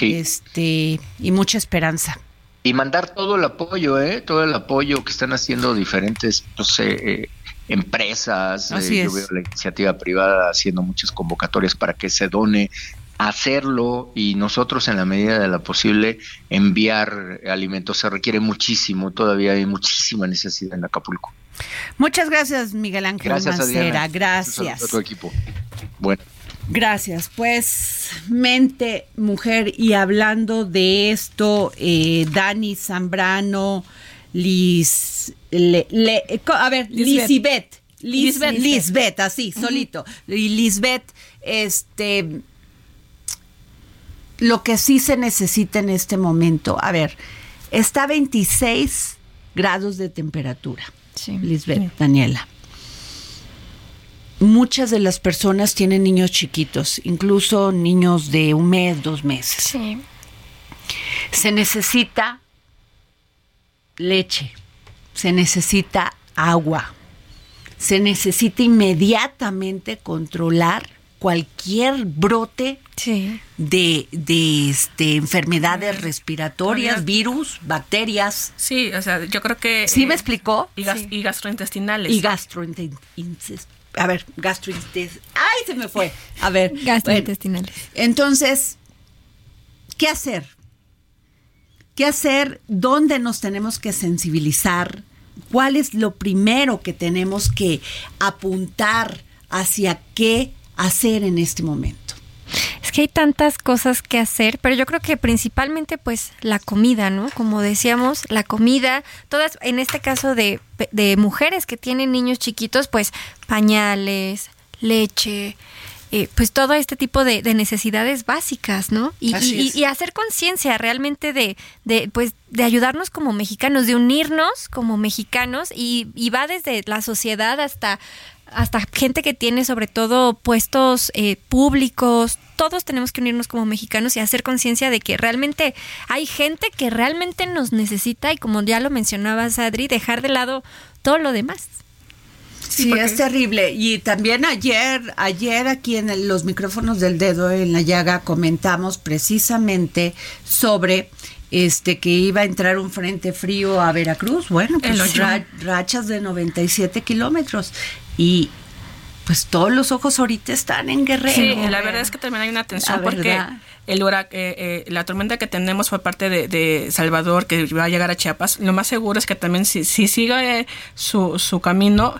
[SPEAKER 2] este y mucha esperanza
[SPEAKER 13] y mandar todo el apoyo, ¿eh? todo el apoyo que están haciendo diferentes, no sé, eh, empresas. Eh, yo veo la iniciativa privada haciendo muchas convocatorias para que se done hacerlo y nosotros en la medida de la posible enviar alimentos. Se requiere muchísimo, todavía hay muchísima necesidad en Acapulco.
[SPEAKER 2] Muchas gracias, Miguel Ángel gracias Mancera. Gracias.
[SPEAKER 13] A tu equipo. Bueno.
[SPEAKER 2] Gracias. Pues mente, mujer, y hablando de esto, eh, Dani Zambrano, Liz, a ver, Lisbeth. Lisbeth, Lisbeth, así, solito. Y Lisbeth, este, lo que sí se necesita en este momento, a ver, está a 26 grados de temperatura. Sí. Lisbeth, Daniela muchas de las personas tienen niños chiquitos, incluso niños de un mes, dos meses. Sí. Se necesita leche, se necesita agua, se necesita inmediatamente controlar cualquier brote de, de este, enfermedades respiratorias, virus, bacterias.
[SPEAKER 12] Sí, o sea, yo creo que...
[SPEAKER 2] ¿Sí me eh, explicó?
[SPEAKER 12] Y, y gastrointestinales.
[SPEAKER 2] Y gastrointestinales a ver, gastrointestinales. ¡Ay, se me fue! A ver.
[SPEAKER 14] Gastrointestinales.
[SPEAKER 2] entonces, ¿qué hacer? ¿Qué hacer? ¿Dónde nos tenemos que sensibilizar? ¿Cuál es lo primero que tenemos que apuntar hacia qué hacer en este momento?
[SPEAKER 14] Es que hay tantas cosas que hacer, pero yo creo que principalmente pues la comida, ¿no? Como decíamos, la comida, todas, en este caso de, de mujeres que tienen niños chiquitos, pues pañales, leche, eh, pues todo este tipo de, necesidades básicas, ¿no? Y, y, hacer conciencia realmente de, de, pues, de ayudarnos como mexicanos, de unirnos como mexicanos y, y va desde la sociedad hasta hasta gente que tiene sobre todo puestos eh, públicos, todos tenemos que unirnos como mexicanos y hacer conciencia de que realmente hay gente que realmente nos necesita y como ya lo mencionabas Adri, dejar de lado todo lo demás.
[SPEAKER 2] Sí, es terrible. Y también ayer, ayer aquí en los micrófonos del dedo en la llaga comentamos precisamente sobre este que iba a entrar un frente frío a Veracruz. Bueno, pues rachas de 97 kilómetros y pues todos los ojos ahorita están en Guerrero.
[SPEAKER 12] Sí, la verdad es que también hay una tensión porque el eh, eh, la tormenta que tenemos fue parte de, Salvador que va a llegar a Chiapas. Lo más seguro es que también si, si siga eh, su, su camino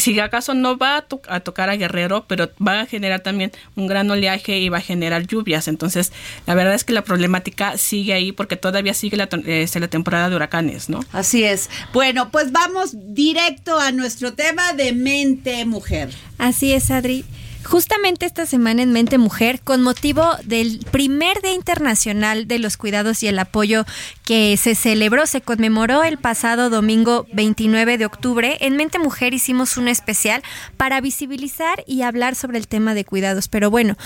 [SPEAKER 12] si acaso no va a, tocar a Guerrero, pero va a generar también un gran oleaje y va a generar lluvias. Entonces, la verdad es que la problemática sigue ahí porque todavía sigue la, este, la temporada de huracanes, ¿no?
[SPEAKER 2] Así es. Bueno, pues vamos directo a nuestro tema de mente mujer.
[SPEAKER 14] Así es, Adri. Justamente esta semana en Mente Mujer, con motivo del primer Día Internacional de los Cuidados y el Apoyo que se celebró, se conmemoró el pasado domingo 29 de octubre, en Mente Mujer hicimos un especial para visibilizar y hablar sobre el tema de cuidados. Pero bueno,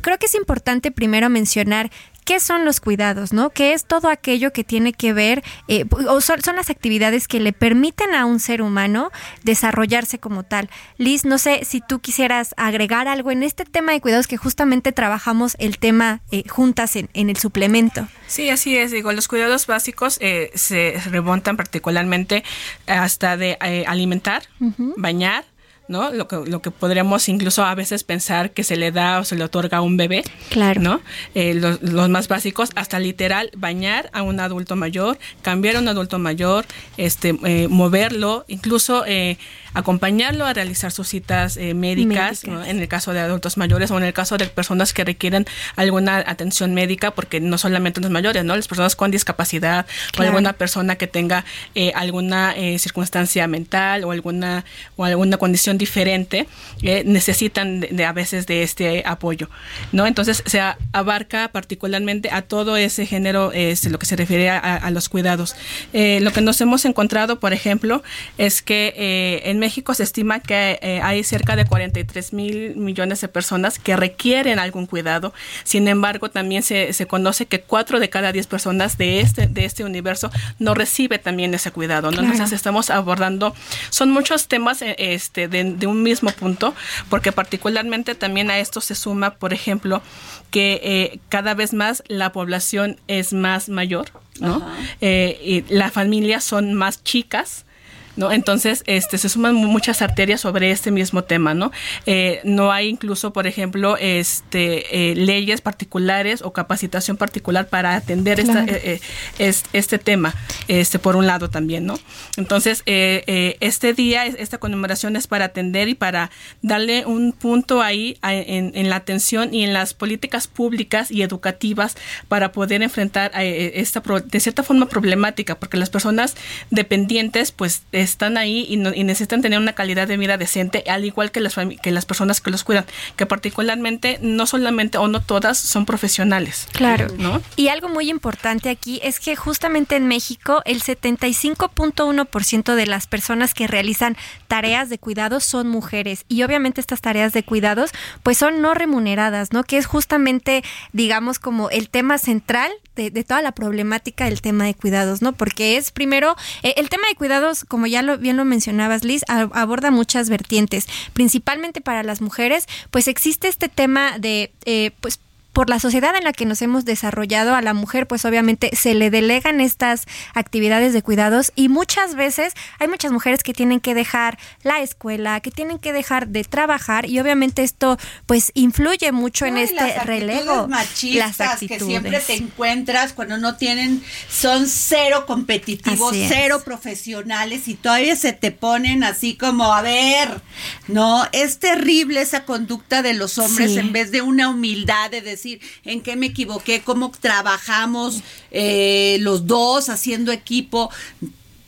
[SPEAKER 14] creo que es importante primero mencionar ¿Qué son los cuidados, no? ¿Qué es todo aquello que tiene que ver, eh, o son, las actividades que le permiten a un ser humano desarrollarse como tal? Liz, no sé si tú quisieras agregar algo en este tema de cuidados que justamente trabajamos el tema eh, juntas en, el suplemento.
[SPEAKER 12] Sí, así es. Digo, los cuidados básicos eh, se remontan particularmente hasta de alimentar, bañar, ¿no? Lo que, lo que podríamos incluso a veces pensar que se le da o se le otorga a un bebé,
[SPEAKER 14] claro.
[SPEAKER 12] ¿no? Eh, los, los, más básicos, hasta literal, bañar a un adulto mayor, cambiar a un adulto mayor, este, eh, moverlo, incluso eh, acompañarlo a realizar sus citas eh, médicas, en el caso de adultos mayores o en el caso de personas que requieren alguna atención médica, porque no solamente los mayores, ¿no? Las personas con discapacidad o alguna persona que tenga eh, alguna eh, circunstancia mental o alguna o alguna condición diferente necesitan de, a veces de este apoyo, ¿no? Entonces se abarca particularmente a todo ese género, es lo que se refiere a, los cuidados. lo que nos hemos encontrado, por ejemplo, es que en México se estima que eh, hay cerca de 43 mil millones de personas que requieren algún cuidado. Sin embargo, también se, se conoce que 4 de cada 10 personas de este, de este universo no recibe también ese cuidado. Entonces estamos abordando, son muchos temas eh, este, de, un mismo punto, porque particularmente también a esto se suma, por ejemplo, que eh, cada vez más la población es más mayor, ¿no? y las familias son más chicas. ¿No? Entonces, este, se suman muchas arterias sobre este mismo tema, ¿no? Eh, no hay incluso, por ejemplo, este, eh, leyes particulares o capacitación particular para atender eh, este tema, este, por un lado también, ¿no? Entonces, este día, esta conmemoración es para atender y para darle un punto ahí en, la atención y en las políticas públicas y educativas para poder enfrentar esta, de cierta forma, problemática, porque las personas dependientes, pues, están ahí y, necesitan tener una calidad de vida decente, al igual que las, que las personas que los cuidan, que particularmente no solamente o no todas son profesionales.
[SPEAKER 14] Claro. ¿no? Y algo muy importante aquí es que justamente en México el 75.1% de las personas que realizan tareas de cuidados son mujeres y obviamente estas tareas de cuidados pues son no remuneradas, ¿no? Que es justamente digamos como el tema central de, toda la problemática del tema de cuidados, ¿no? Porque es primero, eh, el tema de cuidados, como ya lo, bien lo mencionabas, Liz, aborda muchas vertientes, principalmente para las mujeres, pues existe este tema de, eh, pues, por la sociedad en la que nos hemos desarrollado a la mujer, pues obviamente se le delegan estas actividades de cuidados y muchas veces hay muchas mujeres que tienen que dejar la escuela, que tienen que dejar de trabajar y obviamente esto pues influye mucho en este las relevo.
[SPEAKER 2] Machistas las actitudes que siempre te encuentras cuando no tienen, son cero competitivos, cero profesionales y todavía se te ponen así como, a ver, no, es terrible esa conducta de los hombres en vez de una humildad de decir, decir en qué me equivoqué, cómo trabajamos eh, los dos haciendo equipo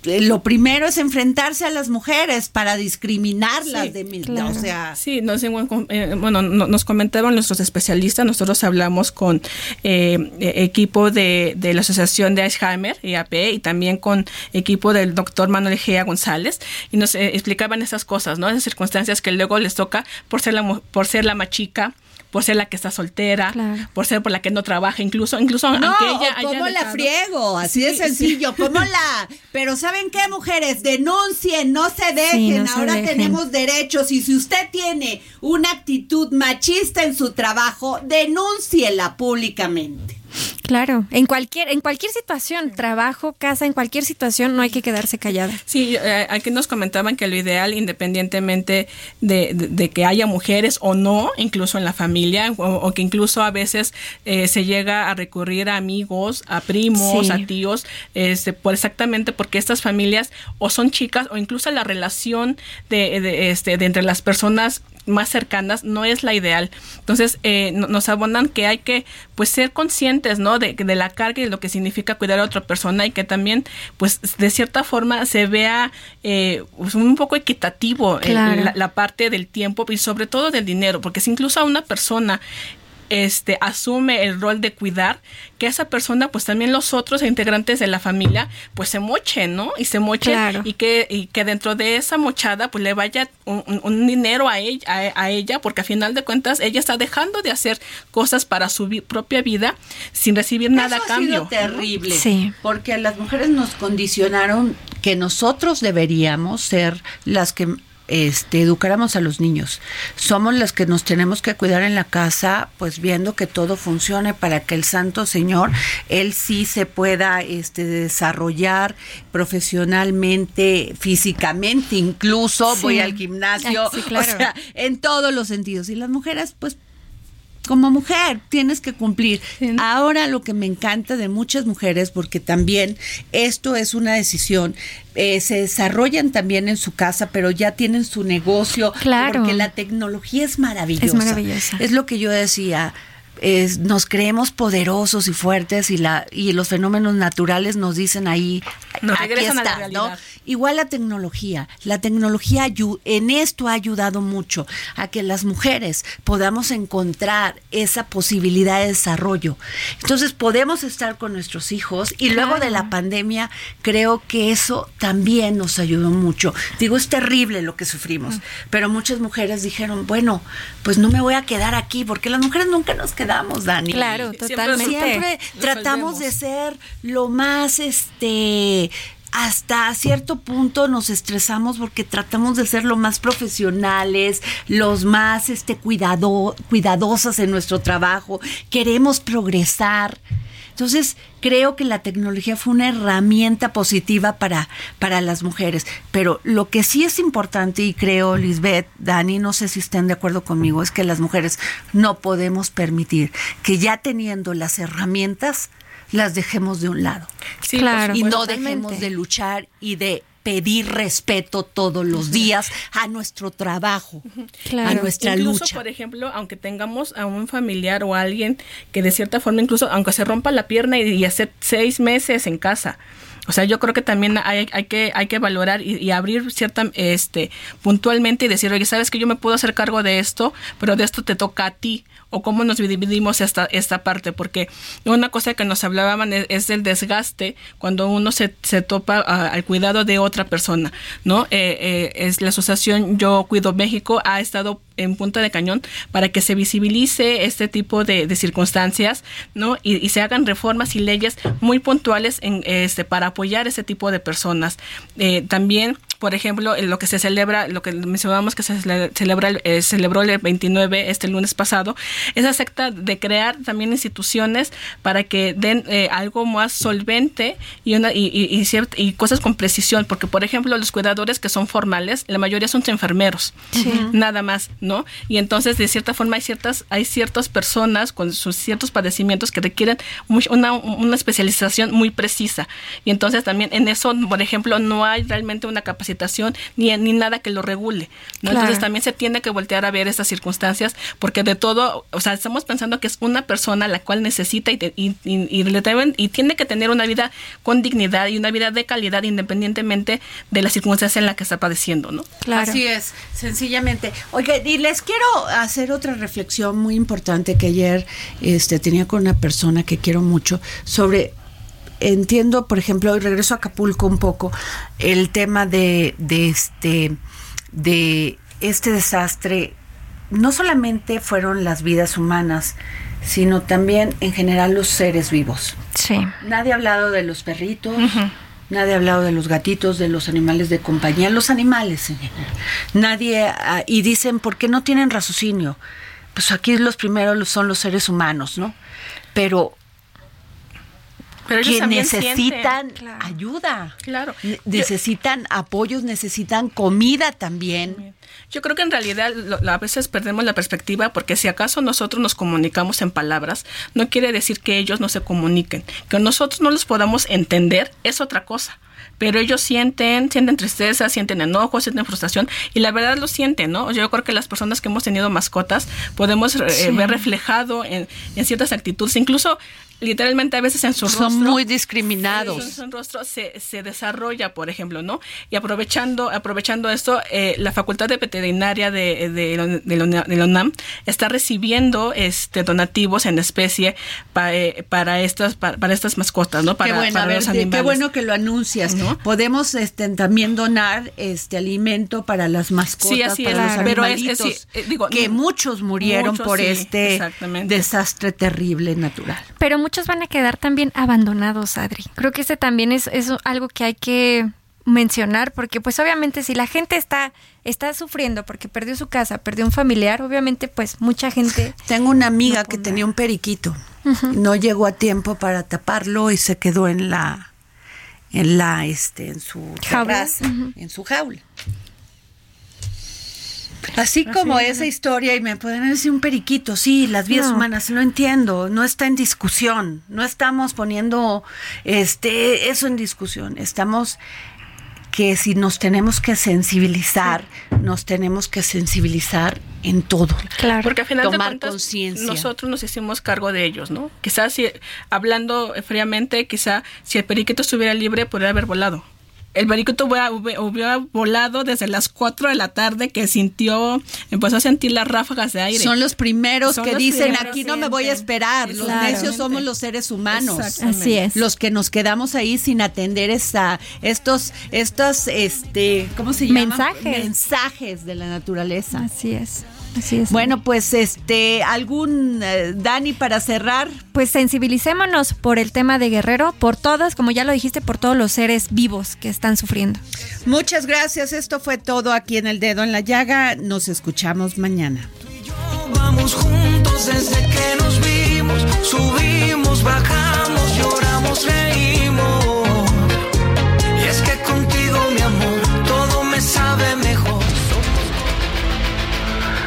[SPEAKER 2] eh, lo primero es enfrentarse a las mujeres para discriminarlas de mí, o sea
[SPEAKER 12] sí nos, eh, bueno nos comentaban nuestros especialistas nosotros hablamos con equipo de, de, la asociación de Alzheimer IAP y también con equipo del doctor Manuel Gea González y nos explicaban esas cosas no esas circunstancias que luego les toca por ser la por ser la machica por ser la que está soltera, por ser por la que no trabaja, incluso, incluso
[SPEAKER 2] no, aunque ella ¿cómo la friego? Así de sencillo, ¿cómo la? Pero ¿saben qué, mujeres? Denuncien, no se dejen, ahora tenemos derechos y si usted tiene una actitud machista en su trabajo, denúnciela públicamente.
[SPEAKER 14] Claro, en cualquier en cualquier situación, trabajo, casa, en cualquier situación no hay que quedarse callada.
[SPEAKER 12] Sí, eh, aquí nos comentaban que lo ideal, independientemente de, que haya mujeres o no, incluso en la familia, o, que incluso a veces eh, se llega a recurrir a amigos, a primos, a tíos, este, por exactamente porque estas familias o son chicas o incluso la relación de, este, de entre las personas más cercanas no es la ideal. Entonces eh, nos abonan que hay que pues ser conscientes, ¿no? De, de, la carga y de lo que significa cuidar a otra persona y que también pues de cierta forma se vea eh, pues, un poco equitativo la, la parte del tiempo y sobre todo del dinero, porque si incluso a una persona este asume el rol de cuidar, que esa persona, pues también los otros integrantes de la familia, pues se mochen, ¿no? Y se mochen y que y que dentro de esa mochada, pues le vaya un, dinero a ella, a, ella, porque a final de cuentas ella está dejando de hacer cosas para su propia vida sin recibir nada a cambio.
[SPEAKER 2] Ha terrible, sí. porque las mujeres nos condicionaron que nosotros deberíamos ser las que este, educáramos a los niños. Somos las que nos tenemos que cuidar en la casa, pues viendo que todo funcione para que el Santo Señor, Él sí se pueda este, desarrollar profesionalmente, físicamente, incluso voy al gimnasio, o sea, en todos los sentidos. Y las mujeres, pues como mujer tienes que cumplir. Ahora lo que me encanta de muchas mujeres, porque también esto es una decisión, eh, se desarrollan también en su casa, pero ya tienen su negocio, claro. porque la tecnología es maravillosa. Es maravillosa. Es lo que yo decía nos creemos poderosos y fuertes y la y los fenómenos naturales nos dicen ahí aquí está, ¿no? Igual la tecnología, la tecnología en esto ha ayudado mucho a que las mujeres podamos encontrar esa posibilidad de desarrollo. Entonces podemos estar con nuestros hijos y luego de la pandemia creo que eso también nos ayudó mucho. Digo, es terrible lo que sufrimos, pero muchas mujeres dijeron, bueno, pues no me voy a quedar aquí porque las mujeres nunca nos quedamos Dani.
[SPEAKER 14] Claro, totalmente.
[SPEAKER 2] Siempre, tratamos de ser lo más, este, hasta cierto punto nos estresamos porque tratamos de ser lo más profesionales, los más este cuidado, cuidadosas en nuestro trabajo, queremos progresar. Entonces, creo que la tecnología fue una herramienta positiva para, para las mujeres. Pero lo que sí es importante, y creo, Lisbeth, Dani, no sé si estén de acuerdo conmigo, es que las mujeres no podemos permitir que ya teniendo las herramientas, las dejemos de un lado.
[SPEAKER 14] Sí, claro.
[SPEAKER 2] Y no dejemos de luchar y de pedir respeto todos los días a nuestro trabajo, a nuestra
[SPEAKER 12] incluso,
[SPEAKER 2] lucha.
[SPEAKER 12] por ejemplo, aunque tengamos a un familiar o alguien que de cierta forma, incluso aunque se rompa la pierna y, y hace seis meses en casa, o sea, yo creo que también hay, hay que hay que valorar y, abrir cierta este puntualmente y decir, oye, sabes que yo me puedo hacer cargo de esto, pero de esto te toca a ti o cómo nos dividimos esta, esta parte, porque una cosa que nos hablaban es, el desgaste cuando uno se, se topa al cuidado de otra persona, ¿no? Eh, eh, es la asociación Yo Cuido México ha estado en punta de cañón para que se visibilice este tipo de, circunstancias, ¿no? Y, se hagan reformas y leyes muy puntuales en, este, para apoyar ese tipo de personas. Eh, también por ejemplo, lo que se celebra, lo que mencionamos que se celebra, eh, celebró el 29, este lunes pasado, es acepta de crear también instituciones para que den eh, algo más solvente y, una, y, y, y, cosas con precisión, porque por ejemplo, los cuidadores que son formales, la mayoría son enfermeros, nada más, ¿no? Y entonces, de cierta forma, hay ciertas, hay ciertas personas con sus ciertos padecimientos que requieren una, una especialización muy precisa. Y entonces también en eso, por ejemplo, no hay realmente una capacidad ni, ni nada que lo regule. Entonces también se tiene que voltear a ver estas circunstancias porque de todo, o sea, estamos pensando que es una persona la cual necesita y, y, y, le deben, y tiene que tener una vida con dignidad y una vida de calidad independientemente de las circunstancias en la que está padeciendo, ¿no?
[SPEAKER 2] Claro. Así es, sencillamente. Oye, y les quiero hacer otra reflexión muy importante que ayer este, tenía con una persona que quiero mucho sobre entiendo, por ejemplo, y regreso a Acapulco un poco, el tema de, de este de este desastre no solamente fueron las vidas humanas, sino también en general los seres vivos.
[SPEAKER 14] Sí.
[SPEAKER 2] Nadie ha hablado de los perritos, nadie ha hablado de los gatitos, de los animales de compañía, los animales en general. Nadie, ah, y dicen, ¿por qué no tienen raciocinio? Pues aquí los primeros son los seres humanos, ¿no? Pero que necesitan ayuda.
[SPEAKER 12] Claro.
[SPEAKER 2] Necesitan apoyos, necesitan comida también.
[SPEAKER 12] Yo creo que en realidad a veces perdemos la perspectiva porque si acaso nosotros nos comunicamos en palabras, no quiere decir que ellos no se comuniquen. Que nosotros no los podamos entender es otra cosa pero ellos sienten, sienten tristeza, sienten enojo, sienten frustración y la verdad lo sienten, ¿no? Yo creo que las personas que hemos tenido mascotas podemos eh, ver reflejado en, en, ciertas actitudes, incluso literalmente a veces en su
[SPEAKER 2] rostro. Son muy discriminados.
[SPEAKER 12] En su, rostro se, se, desarrolla, por ejemplo, ¿no? Y aprovechando, aprovechando esto, eh, la Facultad de Veterinaria de, de, de, la UNAM está recibiendo este donativos en especie eh, para estas para, estas mascotas, ¿no? Para,
[SPEAKER 2] qué bueno, los animales. Qué bueno que lo anuncias. ¿No? Podemos este, también donar este alimento para las mascotas, para los animalitos, eh, digo, que muchos murieron por este desastre terrible natural.
[SPEAKER 14] Pero muchos van a quedar también abandonados, Adri. Creo que ese también es, algo que hay que mencionar porque pues obviamente si la gente está está sufriendo porque perdió su casa, perdió un familiar, obviamente pues mucha gente
[SPEAKER 2] Tengo una amiga que tenía un periquito. No llegó a tiempo para taparlo y se quedó en la en la este en su jaula, en su jaula. Así como esa historia, y me pueden decir un periquito, sí, las vidas humanas, lo entiendo, no está en discusión, no estamos poniendo este eso en discusión, estamos que si nos tenemos que sensibilizar, nos tenemos que sensibilizar en todo.
[SPEAKER 12] Claro. Porque al final Tomar de cuentas, nosotros nos hicimos cargo de ellos, ¿no? Quizás si, hablando fríamente, quizá si el periquito estuviera libre, podría haber volado el periquito hubiera, volado desde las 4 de la tarde que sintió, empezó a sentir las ráfagas de aire.
[SPEAKER 2] Son los primeros que dicen, aquí no me voy a esperar. Los necios somos los seres humanos.
[SPEAKER 14] Así es.
[SPEAKER 2] Los que nos quedamos ahí sin atender esa, estos, estos, este, ¿cómo se llama?
[SPEAKER 14] Mensajes.
[SPEAKER 2] Mensajes de la naturaleza.
[SPEAKER 14] Así es.
[SPEAKER 2] Bueno, pues este, algún eh, Dani para cerrar.
[SPEAKER 14] Pues sensibilicémonos por el tema de Guerrero, por todas, como ya lo dijiste, por todos los seres vivos que están sufriendo.
[SPEAKER 2] Muchas gracias. Esto fue todo aquí en el dedo en la llaga. Nos escuchamos mañana.
[SPEAKER 1] Vamos juntos desde que nos vimos, subimos, bajamos, lloramos, reímos.